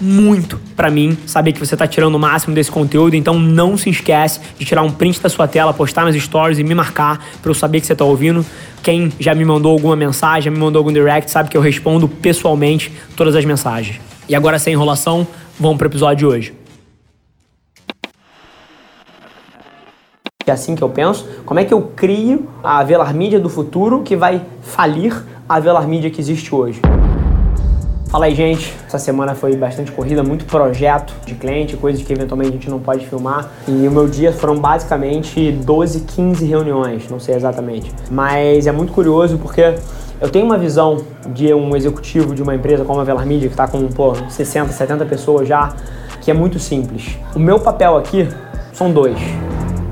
muito para mim saber que você está tirando o máximo desse conteúdo, então não se esquece de tirar um print da sua tela, postar nas stories e me marcar para eu saber que você está ouvindo. Quem já me mandou alguma mensagem, já me mandou algum direct, sabe que eu respondo pessoalmente todas as mensagens. E agora, sem enrolação, vamos para o episódio de hoje. É assim que eu penso. Como é que eu crio a Velar Mídia do futuro que vai falir a Velar Mídia que existe hoje? Fala aí, gente. Essa semana foi bastante corrida, muito projeto de cliente, coisas que eventualmente a gente não pode filmar. E o meu dia foram basicamente 12, 15 reuniões, não sei exatamente. Mas é muito curioso porque eu tenho uma visão de um executivo de uma empresa como a Velar Media, que está com pô, 60, 70 pessoas já, que é muito simples. O meu papel aqui são dois: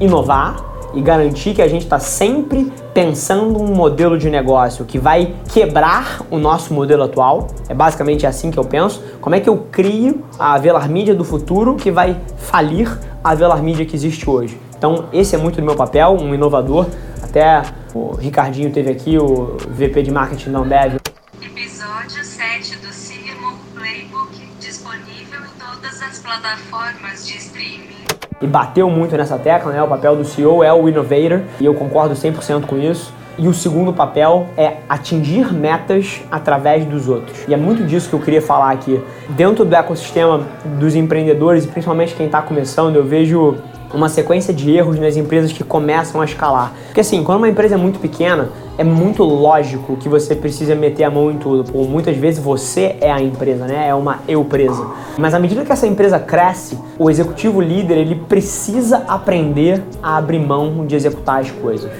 inovar e garantir que a gente está sempre pensando um modelo de negócio que vai quebrar o nosso modelo atual. É basicamente assim que eu penso. Como é que eu crio a Velar Mídia do futuro que vai falir a Velar Mídia que existe hoje? Então, esse é muito do meu papel, um inovador. Até o Ricardinho teve aqui, o VP de marketing da Ambev. Episódio 7 do CMO Playbook, disponível em todas as plataformas de streaming e bateu muito nessa tecla, né? O papel do CEO é o innovator e eu concordo 100% com isso. E o segundo papel é atingir metas através dos outros. E é muito disso que eu queria falar aqui. Dentro do ecossistema dos empreendedores e principalmente quem está começando, eu vejo uma sequência de erros nas empresas que começam a escalar. Porque assim, quando uma empresa é muito pequena, é muito lógico que você precisa meter a mão em tudo. Por muitas vezes você é a empresa, né? É uma eu-presa. Mas à medida que essa empresa cresce, o executivo líder ele precisa aprender a abrir mão de executar as coisas.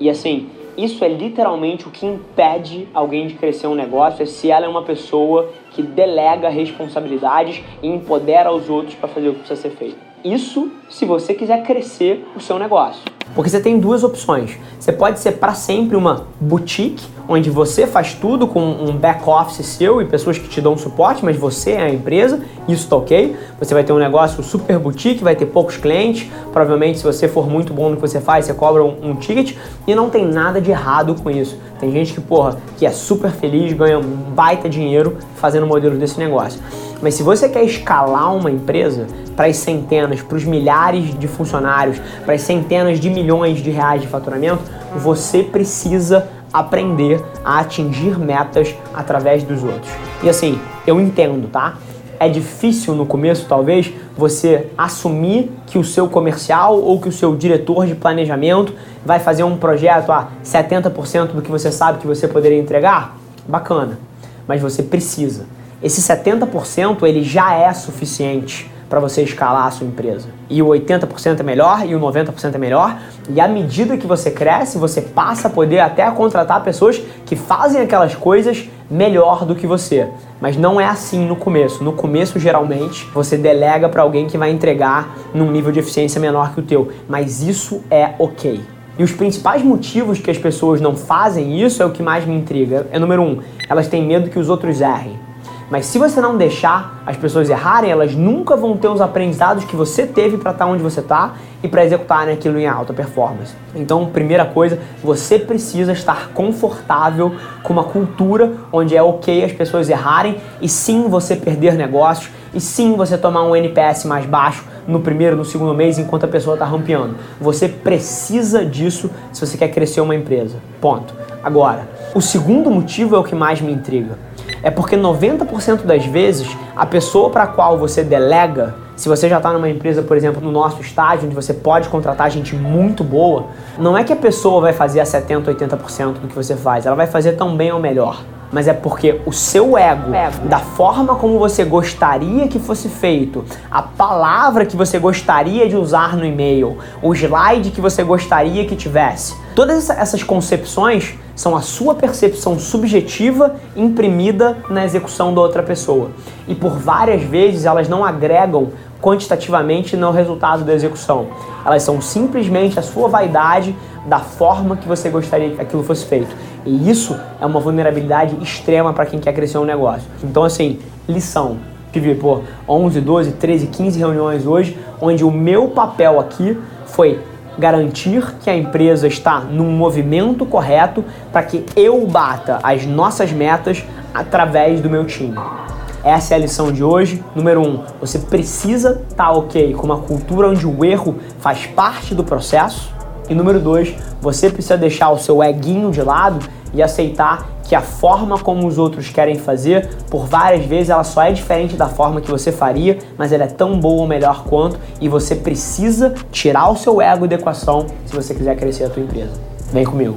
E assim, isso é literalmente o que impede alguém de crescer um negócio, é se ela é uma pessoa que delega responsabilidades e empodera os outros para fazer o que precisa ser feito. Isso se você quiser crescer o seu negócio. Porque você tem duas opções. Você pode ser para sempre uma boutique, onde você faz tudo com um back office seu e pessoas que te dão suporte, mas você é a empresa, isso tá ok. Você vai ter um negócio super boutique, vai ter poucos clientes, provavelmente se você for muito bom no que você faz, você cobra um, um ticket e não tem nada de errado com isso. Tem gente que, porra, que é super feliz, ganha um baita dinheiro fazendo modelo desse negócio. Mas se você quer escalar uma empresa para as centenas, para os milhares de funcionários, para as centenas de milhões de reais de faturamento, você precisa aprender a atingir metas através dos outros. E assim, eu entendo, tá? É difícil no começo, talvez, você assumir que o seu comercial ou que o seu diretor de planejamento vai fazer um projeto a 70% do que você sabe que você poderia entregar. Bacana. Mas você precisa. Esse 70% ele já é suficiente para você escalar a sua empresa. E o 80% é melhor e o 90% é melhor. E à medida que você cresce, você passa a poder até contratar pessoas que fazem aquelas coisas melhor do que você. Mas não é assim no começo. No começo, geralmente, você delega para alguém que vai entregar num nível de eficiência menor que o teu. Mas isso é ok. E os principais motivos que as pessoas não fazem isso é o que mais me intriga. É número um, elas têm medo que os outros errem. Mas se você não deixar as pessoas errarem, elas nunca vão ter os aprendizados que você teve para estar tá onde você está e para executar aquilo em alta performance. Então, primeira coisa, você precisa estar confortável com uma cultura onde é ok as pessoas errarem e sim você perder negócios e sim você tomar um NPS mais baixo no primeiro, no segundo mês enquanto a pessoa está rampeando. Você precisa disso se você quer crescer uma empresa. Ponto. Agora, o segundo motivo é o que mais me intriga é porque 90% das vezes a pessoa para qual você delega, se você já está numa empresa, por exemplo, no nosso estágio, onde você pode contratar gente muito boa, não é que a pessoa vai fazer a 70%, 80% do que você faz, ela vai fazer tão bem ou melhor. Mas é porque o seu ego, da forma como você gostaria que fosse feito, a palavra que você gostaria de usar no e-mail, o slide que você gostaria que tivesse, todas essas concepções são a sua percepção subjetiva imprimida na execução da outra pessoa. E por várias vezes elas não agregam quantitativamente no resultado da execução. Elas são simplesmente a sua vaidade da forma que você gostaria que aquilo fosse feito. E isso é uma vulnerabilidade extrema para quem quer crescer um negócio. Então, assim, lição. Tive, pô, 11, 12, 13, 15 reuniões hoje, onde o meu papel aqui foi garantir que a empresa está num movimento correto para que eu bata as nossas metas através do meu time. Essa é a lição de hoje. Número um, você precisa estar tá ok com uma cultura onde o erro faz parte do processo. E número dois, você precisa deixar o seu eguinho de lado e aceitar que a forma como os outros querem fazer, por várias vezes ela só é diferente da forma que você faria, mas ela é tão boa ou melhor quanto, e você precisa tirar o seu ego da equação se você quiser crescer a tua empresa. Vem comigo.